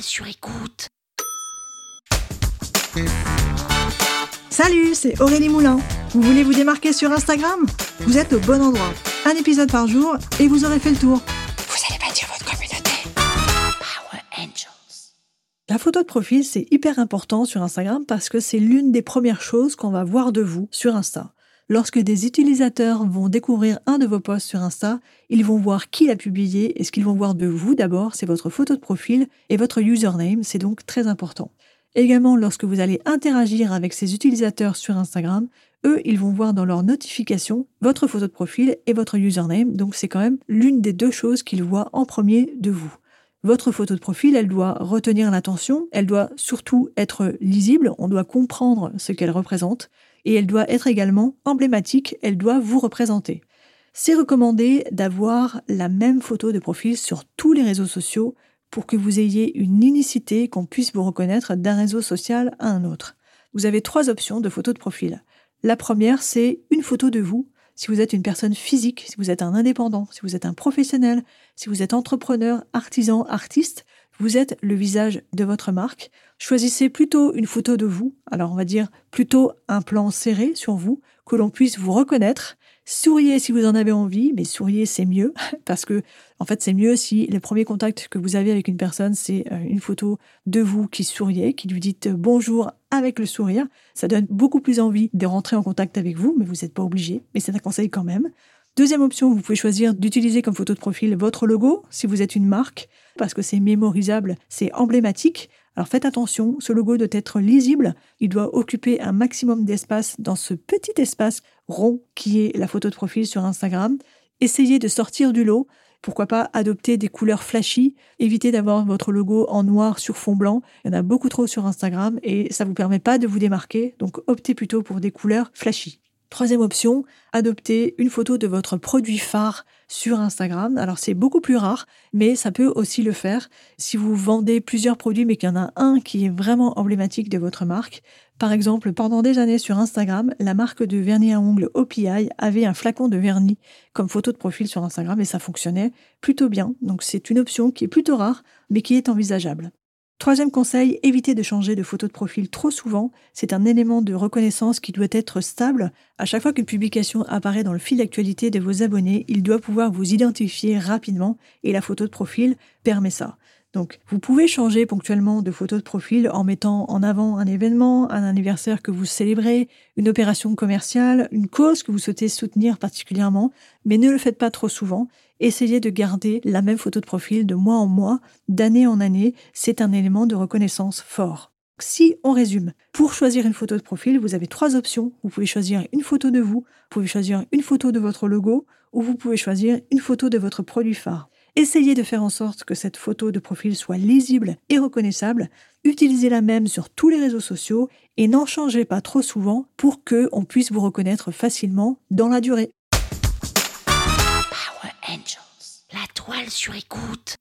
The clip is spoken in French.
Sur écoute. Salut, c'est Aurélie Moulin. Vous voulez vous démarquer sur Instagram? Vous êtes au bon endroit. Un épisode par jour et vous aurez fait le tour. Vous allez bâtir votre communauté. Power Angels. La photo de profil, c'est hyper important sur Instagram parce que c'est l'une des premières choses qu'on va voir de vous sur Insta. Lorsque des utilisateurs vont découvrir un de vos posts sur Insta, ils vont voir qui l'a publié et ce qu'ils vont voir de vous d'abord, c'est votre photo de profil et votre username, c'est donc très important. Également, lorsque vous allez interagir avec ces utilisateurs sur Instagram, eux, ils vont voir dans leurs notifications votre photo de profil et votre username, donc c'est quand même l'une des deux choses qu'ils voient en premier de vous. Votre photo de profil, elle doit retenir l'attention, elle doit surtout être lisible, on doit comprendre ce qu'elle représente, et elle doit être également emblématique, elle doit vous représenter. C'est recommandé d'avoir la même photo de profil sur tous les réseaux sociaux pour que vous ayez une unicité, qu'on puisse vous reconnaître d'un réseau social à un autre. Vous avez trois options de photo de profil. La première, c'est une photo de vous. Si vous êtes une personne physique, si vous êtes un indépendant, si vous êtes un professionnel, si vous êtes entrepreneur, artisan, artiste, vous êtes le visage de votre marque. Choisissez plutôt une photo de vous, alors on va dire plutôt un plan serré sur vous, que l'on puisse vous reconnaître. Souriez si vous en avez envie, mais souriez c'est mieux, parce que en fait c'est mieux si le premier contact que vous avez avec une personne, c'est euh, une photo de vous qui souriez, qui lui dites bonjour avec le sourire. Ça donne beaucoup plus envie de rentrer en contact avec vous, mais vous n'êtes pas obligé, mais c'est un conseil quand même. Deuxième option, vous pouvez choisir d'utiliser comme photo de profil votre logo si vous êtes une marque, parce que c'est mémorisable, c'est emblématique. Alors faites attention, ce logo doit être lisible, il doit occuper un maximum d'espace dans ce petit espace rond qui est la photo de profil sur Instagram. Essayez de sortir du lot, pourquoi pas adopter des couleurs flashy, évitez d'avoir votre logo en noir sur fond blanc, il y en a beaucoup trop sur Instagram et ça ne vous permet pas de vous démarquer, donc optez plutôt pour des couleurs flashy. Troisième option, adopter une photo de votre produit phare sur Instagram. Alors c'est beaucoup plus rare, mais ça peut aussi le faire si vous vendez plusieurs produits mais qu'il y en a un qui est vraiment emblématique de votre marque. Par exemple, pendant des années sur Instagram, la marque de vernis à ongles OPI avait un flacon de vernis comme photo de profil sur Instagram et ça fonctionnait plutôt bien. Donc c'est une option qui est plutôt rare mais qui est envisageable. Troisième conseil, évitez de changer de photo de profil trop souvent. C'est un élément de reconnaissance qui doit être stable. À chaque fois qu'une publication apparaît dans le fil d'actualité de vos abonnés, il doit pouvoir vous identifier rapidement et la photo de profil permet ça. Donc, vous pouvez changer ponctuellement de photo de profil en mettant en avant un événement, un anniversaire que vous célébrez, une opération commerciale, une cause que vous souhaitez soutenir particulièrement, mais ne le faites pas trop souvent. Essayez de garder la même photo de profil de mois en mois, d'année en année. C'est un élément de reconnaissance fort. Si on résume, pour choisir une photo de profil, vous avez trois options. Vous pouvez choisir une photo de vous, vous pouvez choisir une photo de votre logo, ou vous pouvez choisir une photo de votre produit phare. Essayez de faire en sorte que cette photo de profil soit lisible et reconnaissable. Utilisez la même sur tous les réseaux sociaux et n'en changez pas trop souvent pour que on puisse vous reconnaître facilement dans la durée. Power Angels. La toile sur écoute.